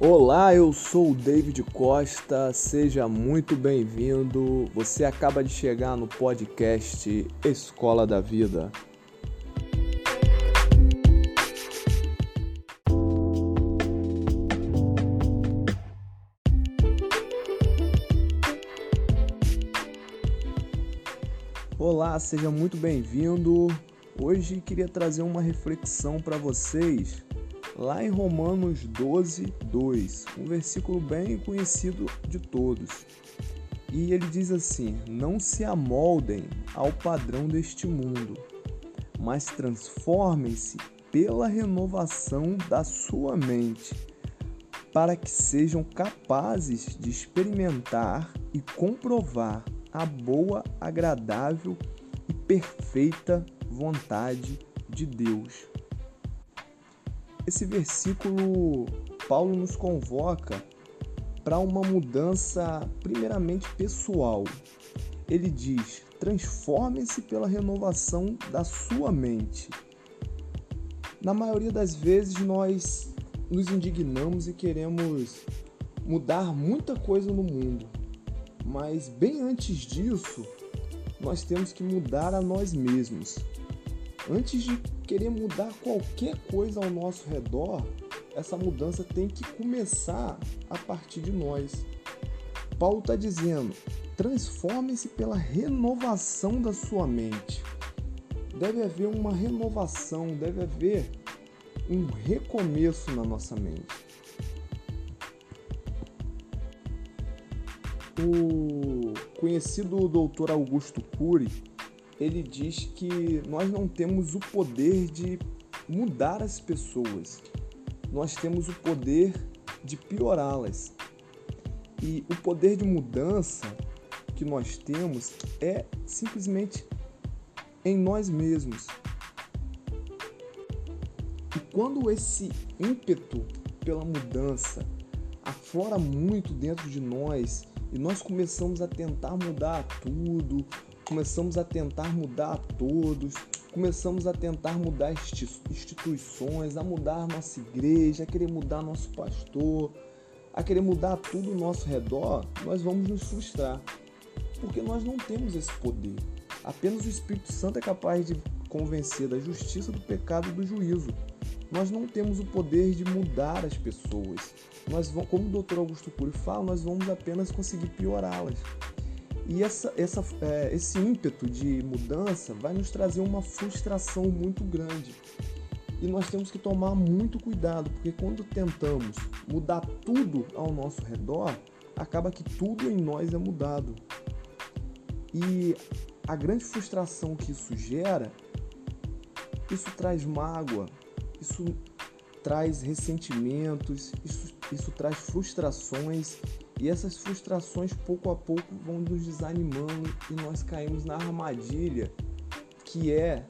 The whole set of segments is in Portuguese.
Olá, eu sou o David Costa, seja muito bem-vindo. Você acaba de chegar no podcast Escola da Vida. Olá, seja muito bem-vindo. Hoje queria trazer uma reflexão para vocês lá em Romanos 12, 2, um versículo bem conhecido de todos. E ele diz assim: Não se amoldem ao padrão deste mundo, mas transformem-se pela renovação da sua mente, para que sejam capazes de experimentar e comprovar a boa, agradável e perfeita vontade de Deus. Esse versículo, Paulo nos convoca para uma mudança, primeiramente pessoal. Ele diz: transforme-se pela renovação da sua mente. Na maioria das vezes, nós nos indignamos e queremos mudar muita coisa no mundo, mas bem antes disso, nós temos que mudar a nós mesmos. Antes de querer mudar qualquer coisa ao nosso redor, essa mudança tem que começar a partir de nós. Paulo está dizendo: transforme-se pela renovação da sua mente. Deve haver uma renovação, deve haver um recomeço na nossa mente. O conhecido doutor Augusto Cury ele diz que nós não temos o poder de mudar as pessoas, nós temos o poder de piorá-las. E o poder de mudança que nós temos é simplesmente em nós mesmos. E quando esse ímpeto pela mudança aflora muito dentro de nós e nós começamos a tentar mudar tudo, começamos a tentar mudar a todos, começamos a tentar mudar instituições, a mudar nossa igreja, a querer mudar nosso pastor, a querer mudar tudo ao nosso redor, nós vamos nos frustrar, porque nós não temos esse poder. Apenas o Espírito Santo é capaz de convencer da justiça, do pecado e do juízo. Nós não temos o poder de mudar as pessoas. Nós vamos, como o Dr. Augusto Cury fala, nós vamos apenas conseguir piorá-las. E essa, essa, é, esse ímpeto de mudança vai nos trazer uma frustração muito grande. E nós temos que tomar muito cuidado, porque quando tentamos mudar tudo ao nosso redor, acaba que tudo em nós é mudado. E a grande frustração que isso gera, isso traz mágoa, isso traz ressentimentos, isso, isso traz frustrações e essas frustrações pouco a pouco vão nos desanimando e nós caímos na armadilha que é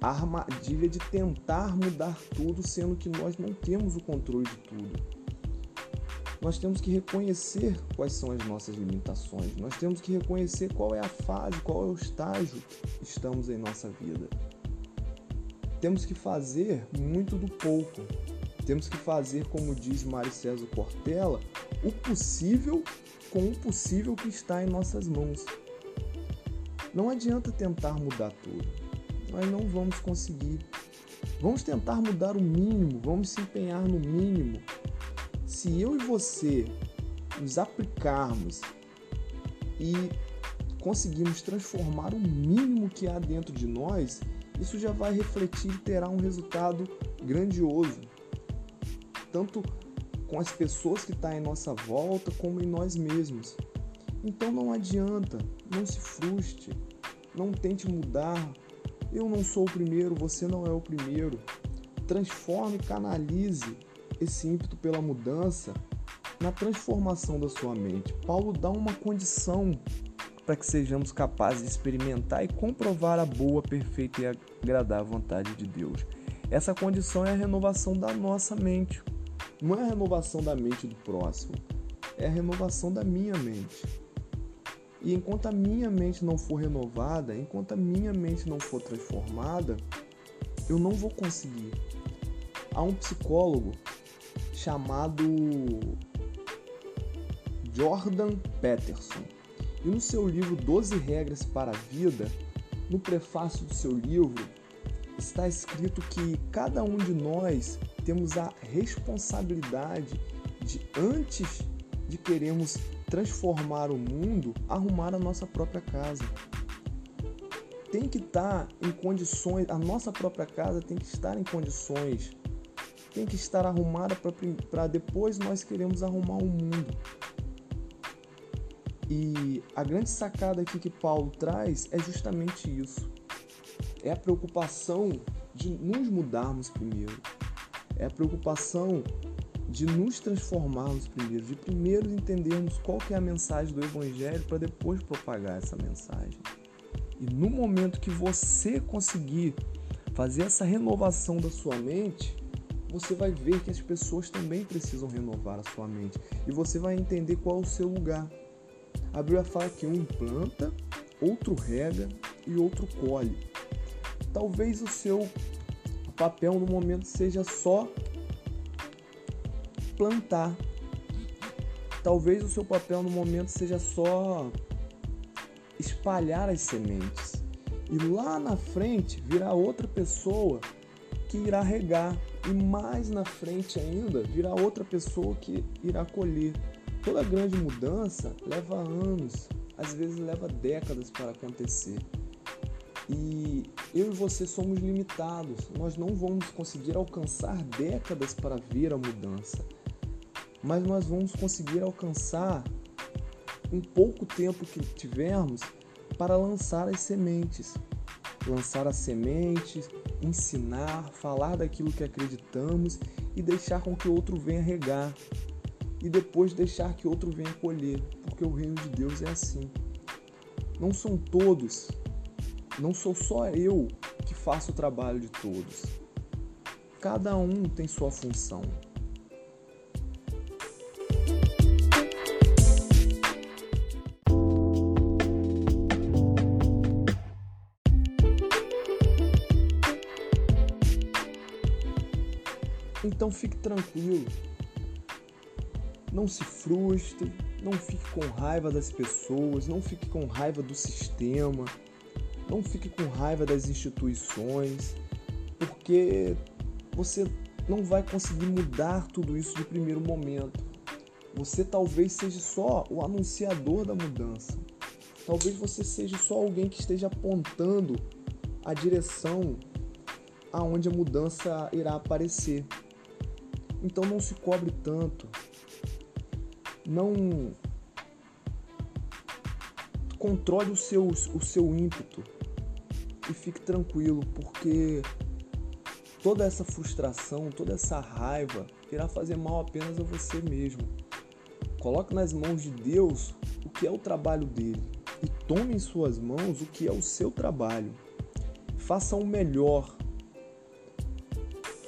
a armadilha de tentar mudar tudo, sendo que nós não temos o controle de tudo. Nós temos que reconhecer quais são as nossas limitações, nós temos que reconhecer qual é a fase, qual é o estágio que estamos em nossa vida. Temos que fazer muito do pouco, temos que fazer, como diz Mário César Cortella, o possível com o possível que está em nossas mãos. Não adianta tentar mudar tudo. Nós não vamos conseguir. Vamos tentar mudar o mínimo, vamos se empenhar no mínimo. Se eu e você nos aplicarmos e conseguirmos transformar o mínimo que há dentro de nós, isso já vai refletir e terá um resultado grandioso tanto com as pessoas que estão tá em nossa volta como em nós mesmos. Então não adianta, não se frustre, não tente mudar. Eu não sou o primeiro, você não é o primeiro. Transforme, canalize esse ímpeto pela mudança na transformação da sua mente. Paulo dá uma condição para que sejamos capazes de experimentar e comprovar a boa, perfeita e agradável vontade de Deus. Essa condição é a renovação da nossa mente. Não é a renovação da mente do próximo, é a renovação da minha mente. E enquanto a minha mente não for renovada, enquanto a minha mente não for transformada, eu não vou conseguir. Há um psicólogo chamado Jordan Peterson. E no seu livro 12 Regras para a Vida, no prefácio do seu livro, está escrito que cada um de nós temos a responsabilidade de, antes de queremos transformar o mundo, arrumar a nossa própria casa. Tem que estar em condições, a nossa própria casa tem que estar em condições, tem que estar arrumada para depois nós queremos arrumar o mundo. E a grande sacada aqui que Paulo traz é justamente isso. É a preocupação de nos mudarmos primeiro. É a preocupação de nos transformarmos primeiro, de primeiro entendermos qual que é a mensagem do evangelho para depois propagar essa mensagem. E no momento que você conseguir fazer essa renovação da sua mente, você vai ver que as pessoas também precisam renovar a sua mente e você vai entender qual é o seu lugar. A Bíblia fala que um planta, outro rega e outro colhe. Talvez o seu papel no momento seja só plantar. Talvez o seu papel no momento seja só espalhar as sementes. E lá na frente virá outra pessoa que irá regar. E mais na frente ainda virá outra pessoa que irá colher. Toda grande mudança leva anos, às vezes leva décadas para acontecer. E eu e você somos limitados, nós não vamos conseguir alcançar décadas para ver a mudança, mas nós vamos conseguir alcançar um pouco tempo que tivermos para lançar as sementes. Lançar as sementes, ensinar, falar daquilo que acreditamos e deixar com que outro venha regar e depois deixar que outro venha colher, porque o reino de Deus é assim. Não são todos, não sou só eu que faço o trabalho de todos. Cada um tem sua função. Então fique tranquilo, não se frustre, não fique com raiva das pessoas, não fique com raiva do sistema, não fique com raiva das instituições, porque você não vai conseguir mudar tudo isso de primeiro momento. Você talvez seja só o anunciador da mudança. Talvez você seja só alguém que esteja apontando a direção aonde a mudança irá aparecer. Então não se cobre tanto, não controle o seu, o seu ímpeto e fique tranquilo, porque toda essa frustração, toda essa raiva irá fazer mal apenas a você mesmo. Coloque nas mãos de Deus o que é o trabalho dele e tome em suas mãos o que é o seu trabalho. Faça o melhor.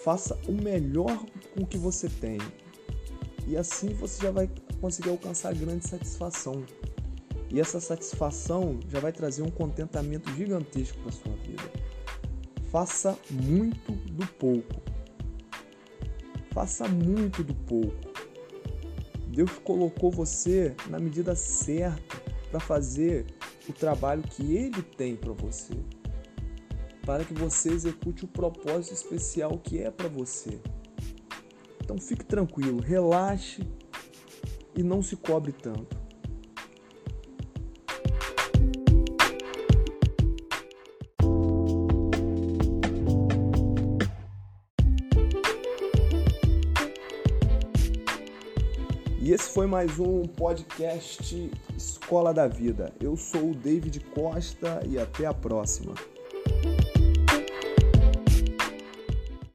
Faça o melhor com o que você tem. E assim você já vai conseguir alcançar grande satisfação. E essa satisfação já vai trazer um contentamento gigantesco para sua vida. Faça muito do pouco. Faça muito do pouco. Deus colocou você na medida certa para fazer o trabalho que Ele tem para você, para que você execute o propósito especial que é para você. Então fique tranquilo, relaxe e não se cobre tanto. E esse foi mais um podcast Escola da Vida. Eu sou o David Costa e até a próxima.